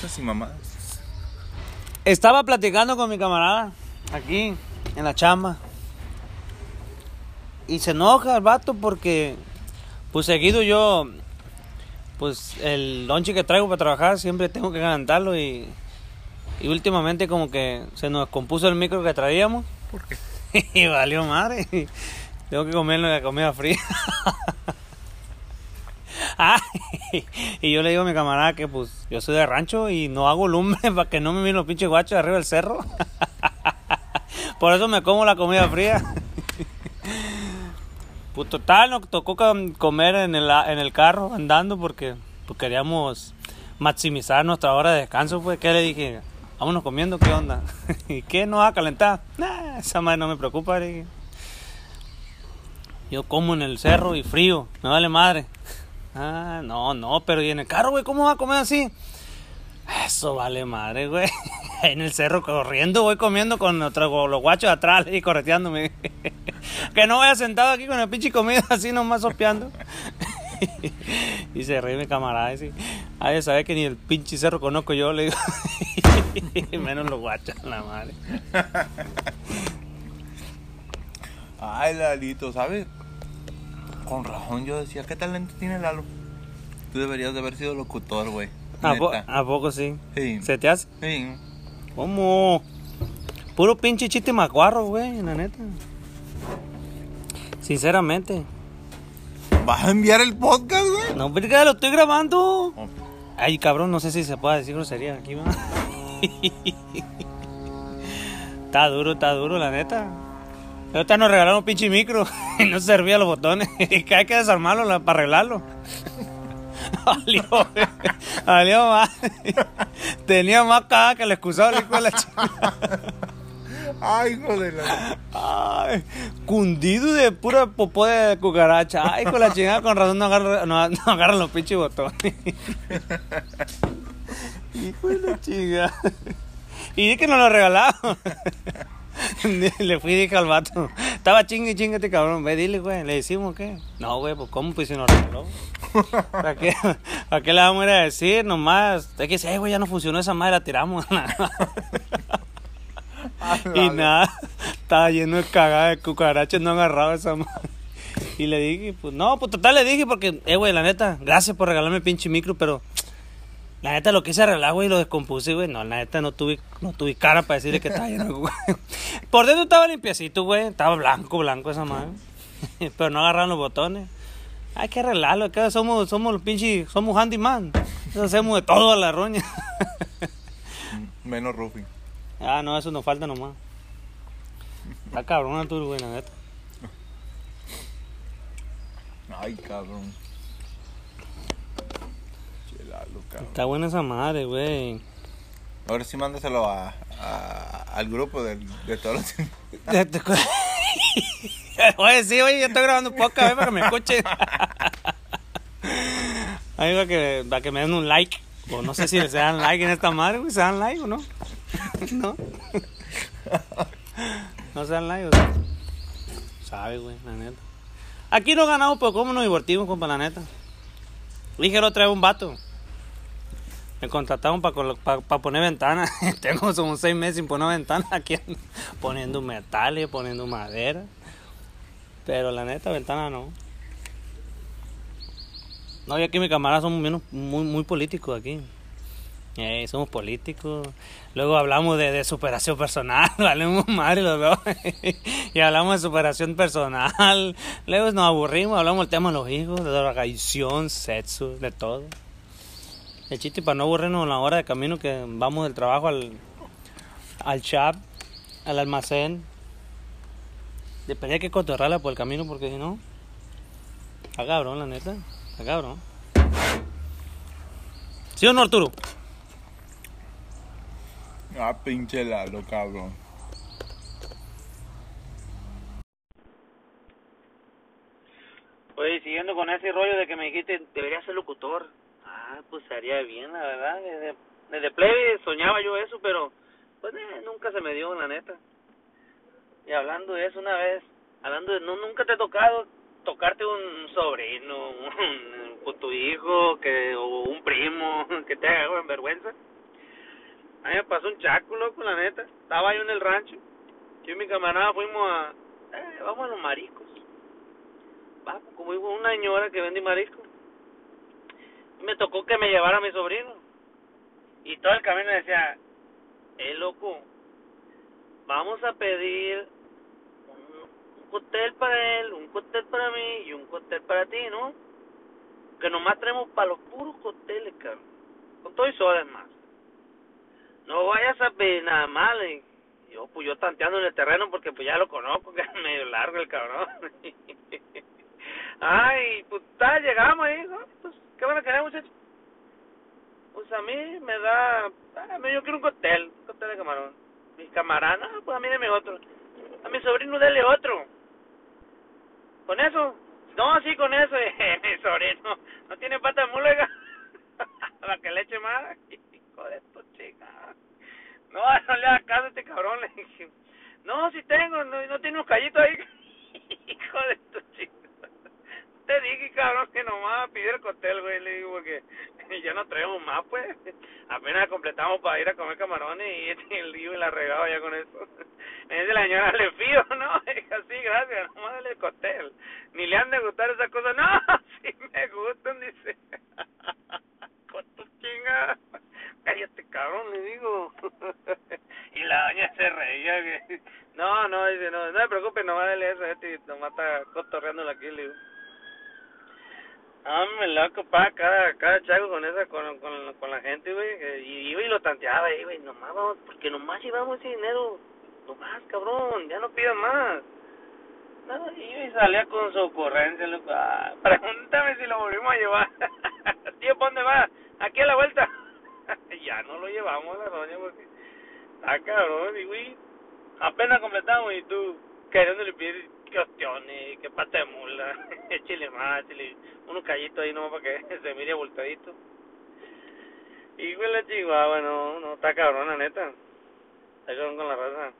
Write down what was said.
fiestas y mamás. Estaba platicando con mi camarada aquí en la chamba. Y se enoja el vato porque, pues seguido yo, pues el lonche que traigo para trabajar siempre tengo que calentarlo y, y últimamente como que se nos compuso el micro que traíamos. ¿Por qué? y valió madre. Tengo que comerlo la comida fría. Y yo le digo a mi camarada que pues yo soy de rancho y no hago lumbre para que no me miren los pinches guachos arriba del cerro. Por eso me como la comida fría. Pues total, nos tocó com- comer en el, en el carro andando porque pues, queríamos maximizar nuestra hora de descanso. Pues, ¿qué le dije? Vámonos comiendo, ¿qué onda? ¿Y qué? ¿No va a calentar? Nah, esa madre no me preocupa. Yo como en el cerro y frío, me vale madre. Ah, no, no, pero ¿y en el carro, güey? ¿Cómo va a comer así? Eso vale madre, güey. En el cerro corriendo, voy comiendo con otro, los guachos atrás y correteándome. Que no vaya sentado aquí con el pinche comida así nomás sopeando. Y se ríe mi camarada. Y Ay, de que ni el pinche cerro conozco yo, le digo. Menos los guachos, la madre. Ay, Lalito, ¿sabes? Con razón yo decía, ¿qué talento tiene Lalo? Tú deberías de haber sido locutor, güey. ¿A, po-. ¿A poco sí? Sí. ¿Se te hace? Sí. ¿Cómo? Puro pinche chiste macuarro, güey, la neta. Sinceramente. ¿Vas a enviar el podcast, güey? No, verga, lo estoy grabando. Oh, Ay, cabrón, no sé si se puede decir grosería aquí, va. está duro, está duro, la neta. Ahorita nos regalaron un pinche micro y no servía los botones. Y que hay que desarmarlo la- para arreglarlo. Más. Tenía más caga que el excusado, de la chica. Ay, hijo de la... Ay, cundido de pura popó de cucaracha. Ay, con la chingada, con razón no agarra, no, no agarran los pinches botones. Hijo de la chingada. Y di que nos lo regalaron. Le fui y dije al vato. Estaba chingue, chingue este cabrón. Ve, dile, güey. ¿Le decimos qué? No, güey, pues ¿cómo? Pues si nos regaló. ¿Para qué, ¿Para qué le vamos a ir a decir? Nomás. Es que dice, "Eh, güey, ya no funcionó esa madre, la tiramos. Y nada, estaba lleno de cagada de cucarachas, no agarraba esa madre. Y le dije, pues no, pues total le dije porque, eh, güey, la neta, gracias por regalarme el pinche micro, pero la neta lo quise arreglar, güey, y lo descompuse, güey. No, la neta no tuve, no tuve cara para decirle que estaba lleno, güey. Por dentro estaba limpiecito, güey, estaba blanco, blanco esa madre. Pero no agarraron los botones. Hay que arreglarlo, acá somos, somos los pinches, somos handyman. Hacemos de todo a la roña. Menos roofing. Ah, no, eso nos falta nomás. Está cabrón tú, güey, la neta. Ay, cabrón. Che, Lalo, cabrón. Está buena esa madre, güey. Ahora sí mándaselo a, a- al grupo de, todos los... Oye, sí, oye, yo estoy grabando poca vez para que me escuchen. Ahí para que, para que me den un like. O no sé si se dan like en esta madre, güey. ¿Se dan like o no? ¿No? ¿No se dan like o sea? Sabe, güey, la neta. Aquí no ganamos, pero cómo nos divertimos, compa, la neta. Dije, lo trae un vato. Me contrataron para poner ventanas. Tengo como seis meses sin poner ventanas aquí. Poniendo metales, poniendo madera. Pero la neta, ventana no. No, y aquí mi camarada somos menos, muy, muy políticos aquí. Eh, somos políticos. Luego hablamos de, superación personal. Valemos madre los dos. y hablamos de superación personal. Luego nos aburrimos, hablamos del tema de los hijos, de drogadicción, sexo, de todo. El chiste para no aburrirnos en la hora de camino que vamos del trabajo al, al shop, al almacén. Depende de que cotorrala por el camino porque si no, está cabrón la neta, está cabrón. ¿Sí o no Arturo? Ah, pinche Lalo, cabrón. Oye, siguiendo con ese rollo de que me dijiste, debería ser locutor. Ah, pues sería bien, la verdad. Desde, desde plebe soñaba yo eso, pero pues eh, nunca se me dio, la neta. Y hablando de eso una vez, hablando de, no, nunca te ha tocado tocarte un sobrino, un, con tu hijo, que, o un primo, que te haga en vergüenza. A mí me pasó un chaco, loco, la neta. Estaba yo en el rancho. Yo y mi camarada fuimos a... Eh, vamos a los mariscos. Vamos, como hubo una señora que vende mariscos. Me tocó que me llevara a mi sobrino. Y todo el camino decía, eh, loco, vamos a pedir un, un cóctel para él, un cóctel para mí y un cóctel para ti, ¿no? Que nomás traemos para los puros cócteles, cabrón. Con todo y sodas más. No vayas a pedir nada mal. Y yo, pues yo tanteando en el terreno porque pues ya lo conozco, que es medio largo el cabrón. Ay, pues llegamos ahí, ¿no? Pues, ¿qué van a querer, muchachos? Pues a mí me da... A mí yo quiero un cóctel, un cóctel de camarón. Mi camarada, no, pues a mí deme otro. A mi sobrino dele otro. ¿Con eso? No, sí, con eso. mi sobrino no tiene pata de mulega. Para que le eche más. Hijo de tu chica. No, no le hagas caso a este cabrón. Le dije, no, sí tengo, no, no tiene un callito ahí. Hijo de tu chica. Te dije, cabrón, que nomás pidiera el cóctel, güey. Le digo, porque ya no traemos más, pues. Apenas completamos para ir a comer camarones y este el lío y la regaba ya con eso. Me la señora, le fío, ¿no? Dijo, sí, gracias, nomás dale el cóctel. Ni le han de gustar esas cosas. No, sí me gustan, dice. Con tu chinga. Cállate, cabrón, le digo. y la doña se reía. Que... No, no, dice, no, no me preocupes, nomás dale eso, este, nomás está cotorreándolo aquí, le digo. Ah, me loco, pa, cada, cada chaco con esa, con, con, con la gente, güey, y iba y lo tanteaba ahí, güey, nomás vamos, porque nomás llevamos ese dinero, nomás, cabrón, ya no pidan más. Iba y salía con su ocurrencia, loco, ah, pregúntame si lo volvimos a llevar. Tío, ¿pa dónde va? Aquí a la vuelta. ya no lo llevamos la doña, porque, ah, cabrón, y güey, apenas completamos y tú queriéndole pedir que ostiones, que pata de mula, échale más, échale unos callitos ahí nomás para que se mire abultadito. Y güey la chihuahua, no, no, está cabrona neta. Está cabrón con la raza.